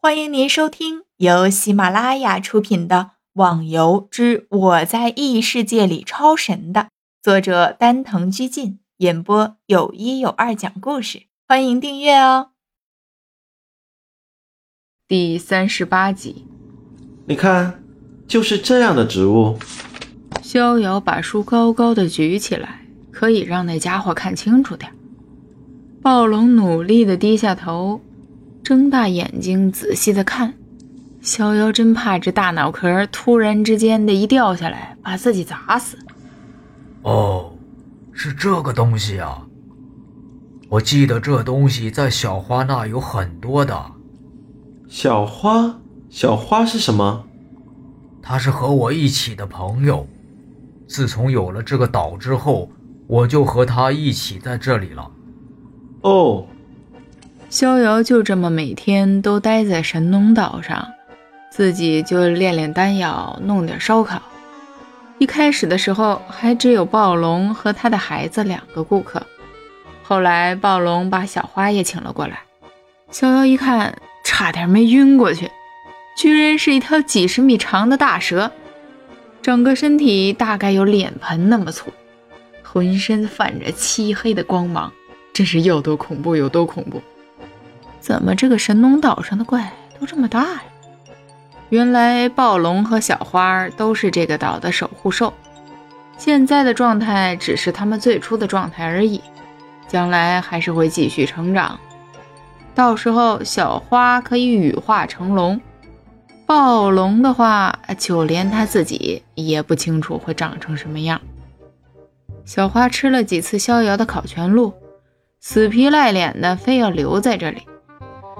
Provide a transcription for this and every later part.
欢迎您收听由喜马拉雅出品的《网游之我在异世界里超神》的作者丹藤居进演播，有一有二讲故事。欢迎订阅哦。第三十八集，你看，就是这样的植物。逍遥把书高高的举起来，可以让那家伙看清楚点。暴龙努力的低下头。睁大眼睛仔细的看，逍遥真怕这大脑壳突然之间的一掉下来，把自己砸死。哦，是这个东西啊！我记得这东西在小花那有很多的。小花，小花是什么？他是和我一起的朋友。自从有了这个岛之后，我就和他一起在这里了。哦。逍遥就这么每天都待在神农岛上，自己就练练丹药，弄点烧烤。一开始的时候还只有暴龙和他的孩子两个顾客，后来暴龙把小花也请了过来。逍遥一看，差点没晕过去，居然是一条几十米长的大蛇，整个身体大概有脸盆那么粗，浑身泛着漆黑的光芒，真是有多恐怖有多恐怖。怎么这个神农岛上的怪都这么大呀？原来暴龙和小花都是这个岛的守护兽，现在的状态只是他们最初的状态而已，将来还是会继续成长。到时候小花可以羽化成龙，暴龙的话，就连他自己也不清楚会长成什么样。小花吃了几次逍遥的烤全鹿，死皮赖脸的非要留在这里。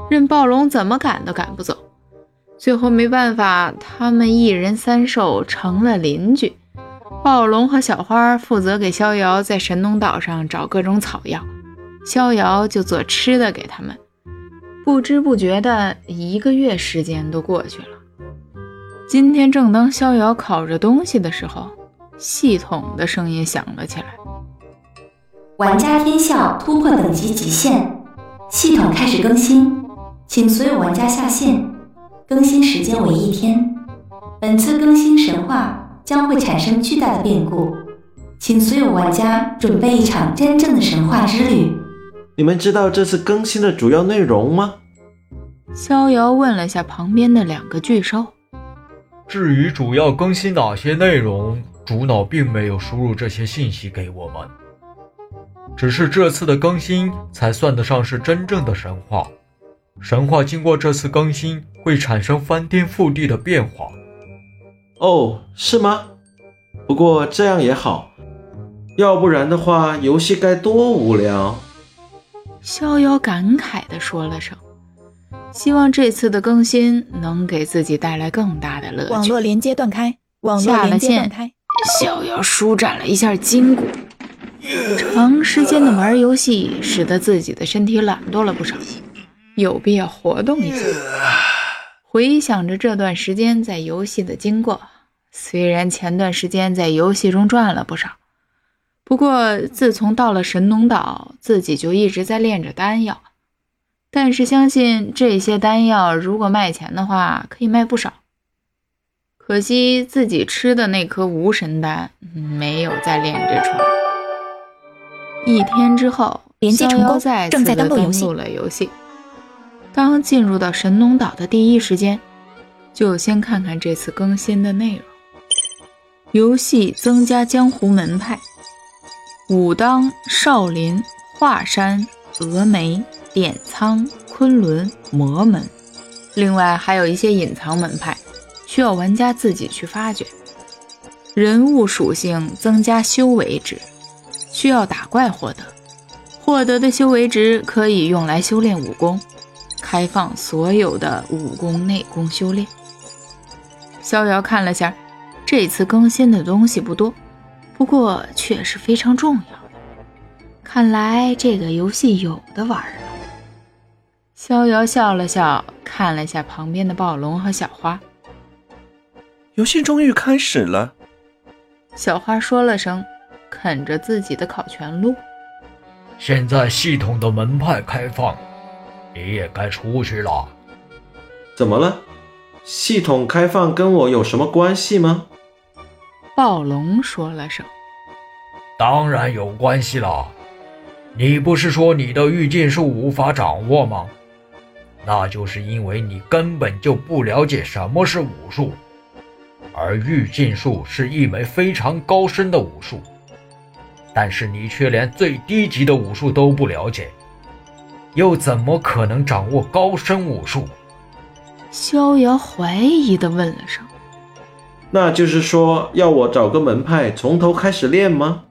任暴龙怎么赶都赶不走，最后没办法，他们一人三兽成了邻居。暴龙和小花负责给逍遥在神农岛上找各种草药，逍遥就做吃的给他们。不知不觉的一个月时间都过去了。今天正当逍遥烤着东西的时候，系统的声音响了起来：“玩家天笑突破等级极限，系统开始更新。”请所有玩家下线，更新时间为一天。本次更新神话将会产生巨大的变故，请所有玩家准备一场真正的神话之旅。你们知道这次更新的主要内容吗？逍遥问了下旁边的两个巨兽。至于主要更新哪些内容，主脑并没有输入这些信息给我们。只是这次的更新才算得上是真正的神话。神话经过这次更新会产生翻天覆地的变化。哦，是吗？不过这样也好，要不然的话，游戏该多无聊。逍遥感慨地说了声：“希望这次的更新能给自己带来更大的乐趣。”网络连接断开，网络连接断开。逍遥舒展了一下筋骨，长时间的玩游戏使得自己的身体懒惰了不少。有必要活动一下。回想着这段时间在游戏的经过，虽然前段时间在游戏中赚了不少，不过自从到了神农岛，自己就一直在练着丹药。但是相信这些丹药如果卖钱的话，可以卖不少。可惜自己吃的那颗无神丹没有再炼制出来。一天之后，连接成功，正在登录了游戏。刚进入到神农岛的第一时间，就先看看这次更新的内容。游戏增加江湖门派：武当、少林、华山、峨眉、点苍、昆仑、魔门，另外还有一些隐藏门派，需要玩家自己去发掘。人物属性增加修为值，需要打怪获得，获得的修为值可以用来修炼武功。开放所有的武功内功修炼。逍遥看了下，这次更新的东西不多，不过却是非常重要的。看来这个游戏有的玩了。逍遥笑了笑，看了下旁边的暴龙和小花。游戏终于开始了。小花说了声，啃着自己的烤全鹿。现在系统的门派开放。你也该出去了。怎么了？系统开放跟我有什么关系吗？暴龙说了声：“当然有关系了。你不是说你的御剑术无法掌握吗？那就是因为你根本就不了解什么是武术，而御剑术是一门非常高深的武术，但是你却连最低级的武术都不了解，又怎么可能掌握高深武术？”逍遥怀疑地问了声：“那就是说，要我找个门派从头开始练吗？”“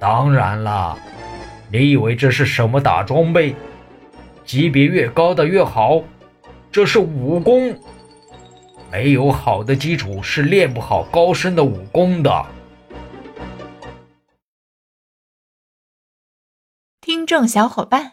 当然啦，你以为这是什么打装备？级别越高的越好？这是武功，没有好的基础是练不好高深的武功的。”听众小伙伴，